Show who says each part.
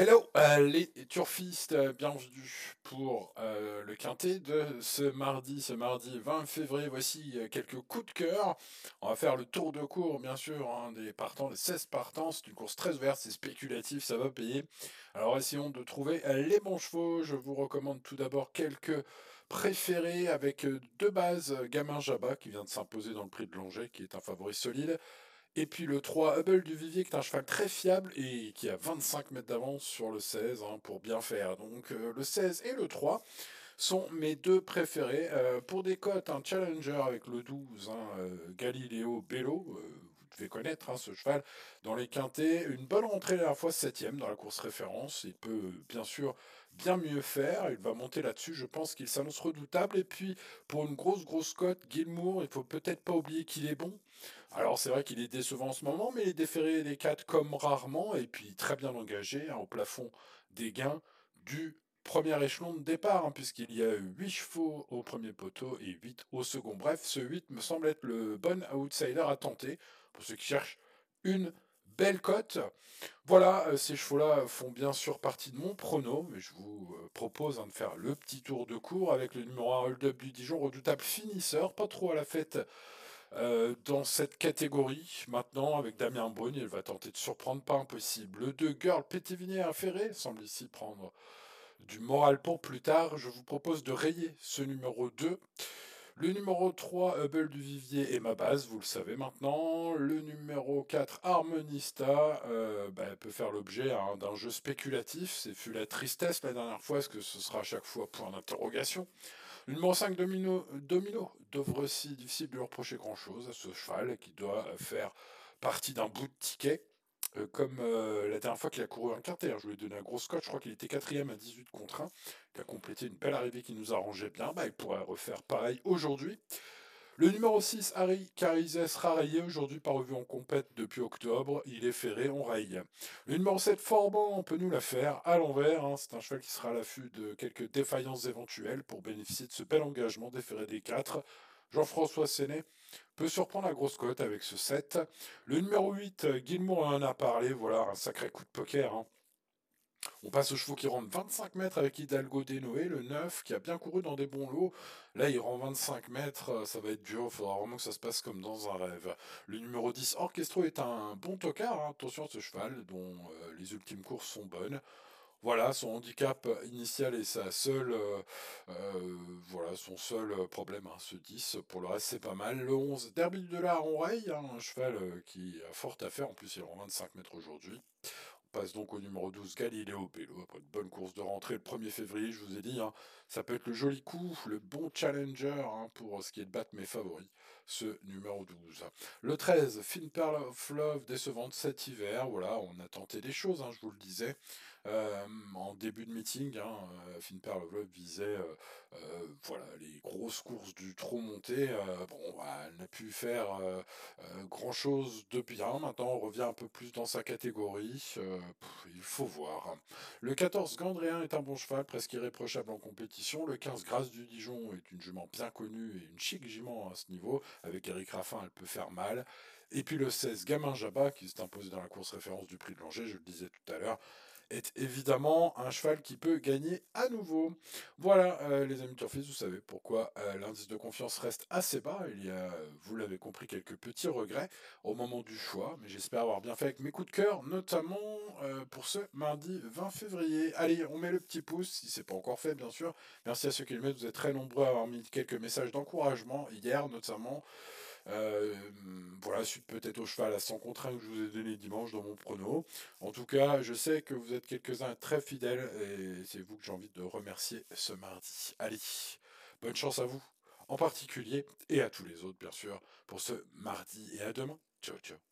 Speaker 1: Hello euh, les turfistes, euh, bienvenue pour euh, le quintet de ce mardi, ce mardi 20 février. Voici quelques coups de cœur. On va faire le tour de cours, bien sûr, hein, des partants, les 16 partants. C'est une course très ouverte, c'est spéculatif, ça va payer. Alors essayons de trouver les bons chevaux. Je vous recommande tout d'abord quelques préférés avec deux bases. Gamin Jabba qui vient de s'imposer dans le prix de Longet, qui est un favori solide. Et puis le 3 Hubble du Vivier, qui est un cheval très fiable et qui a 25 mètres d'avance sur le 16 hein, pour bien faire. Donc euh, le 16 et le 3 sont mes deux préférés. Euh, pour des cotes, un Challenger avec le 12, hein, euh, Galileo Bello, connaître hein, ce cheval dans les quintés. Une bonne rentrée la fois, 7 dans la course référence. Il peut bien sûr bien mieux faire. Il va monter là-dessus. Je pense qu'il s'annonce redoutable. Et puis, pour une grosse, grosse cote, Gilmour, il faut peut-être pas oublier qu'il est bon. Alors, c'est vrai qu'il est décevant en ce moment, mais il est déféré des 4 comme rarement. Et puis, très bien engagé hein, au plafond des gains du premier échelon de départ, hein, puisqu'il y a eu 8 chevaux au premier poteau et 8 au second. Bref, ce 8 me semble être le bon outsider à tenter pour ceux qui cherchent une belle cote. Voilà, euh, ces chevaux-là font bien sûr partie de mon prono, mais je vous euh, propose hein, de faire le petit tour de cours avec le numéro 1 Hold Up du Dijon, redoutable finisseur, pas trop à la fête euh, dans cette catégorie. Maintenant, avec Damien Brune, il va tenter de surprendre, pas impossible. Le 2 Girl Pétivinier Ferré semble ici prendre du moral pour plus tard. Je vous propose de rayer ce numéro 2. Le numéro 3, Hubble du Vivier, est ma base, vous le savez maintenant. Le numéro 4, Harmonista, euh, bah, peut faire l'objet hein, d'un jeu spéculatif. C'est fut la tristesse la dernière fois, est-ce que ce sera à chaque fois point d'interrogation Le numéro 5, Domino, Domino aussi difficile de lui reprocher grand-chose à ce cheval qui doit faire partie d'un bout de ticket. Euh, comme euh, la dernière fois qu'il a couru un quartier. Je lui ai donné un gros scotch, je crois qu'il était quatrième à 18 contre 1. Il a complété une belle arrivée qui nous arrangeait bien. Bah, il pourrait refaire pareil aujourd'hui. Le numéro 6, Harry Carizes, rayé aujourd'hui par revue en compète depuis octobre. Il est ferré, on raye. Le numéro 7, Forban, on peut nous la faire à l'envers. Hein. C'est un cheval qui sera à l'affût de quelques défaillances éventuelles pour bénéficier de ce bel engagement déféré des 4. Jean-François Séné peut surprendre la grosse cote avec ce 7. Le numéro 8, Guillemot en a parlé, voilà, un sacré coup de poker. Hein. On passe au chevaux qui rentre 25 mètres avec Hidalgo Denoé, le 9, qui a bien couru dans des bons lots. Là, il rend 25 mètres, euh, ça va être dur, il faudra vraiment que ça se passe comme dans un rêve. Le numéro 10, Orchestro, est un bon tocard, hein. attention à ce cheval, dont euh, les ultimes courses sont bonnes. Voilà, son handicap initial est sa seule, euh, euh, voilà, son seul problème, hein, ce 10. Pour le reste, c'est pas mal. Le 11, Derby de la Ronreille, hein, un cheval euh, qui a fort à faire. En plus, il rend 25 mètres aujourd'hui. On passe donc au numéro 12, Galileo Bello, après une bonne course de rentrée le 1er février, je vous ai dit, hein, ça peut être le joli coup, le bon challenger pour ce qui est de battre mes favoris, ce numéro 12. Le 13, Fin Pearl of Love, décevante cet hiver, voilà, on a tenté des choses, je vous le disais. Euh, en début de meeting, hein, euh, Finn visait euh, voilà, les grosses courses du trop monté. bon, bah, elle n'a pu faire grand chose de bien. Maintenant, on revient un peu plus dans sa catégorie. il faut voir. Le 14, Gandréen est un bon cheval, presque irréprochable en compétition. Le 15, Grâce du Dijon est une jument bien connue et une chic jument à ce niveau. Avec Eric Raffin, elle peut faire mal. Et puis le 16, Gamin Jabba, qui s'est imposé dans la course référence du prix de Langer, je le disais tout à l'heure est évidemment un cheval qui peut gagner à nouveau. Voilà, euh, les amis Turfis, vous savez pourquoi euh, l'indice de confiance reste assez bas. Il y a, vous l'avez compris, quelques petits regrets au moment du choix, mais j'espère avoir bien fait avec mes coups de cœur, notamment euh, pour ce mardi 20 février. Allez, on met le petit pouce, si c'est pas encore fait, bien sûr. Merci à ceux qui le mettent, vous êtes très nombreux à avoir mis quelques messages d'encouragement hier, notamment. Euh, voilà, suite peut-être au cheval à 100 contre 1 que je vous ai donné dimanche dans mon prono. En tout cas, je sais que vous êtes quelques-uns très fidèles et c'est vous que j'ai envie de remercier ce mardi. Allez, bonne chance à vous en particulier et à tous les autres bien sûr pour ce mardi et à demain. Ciao ciao.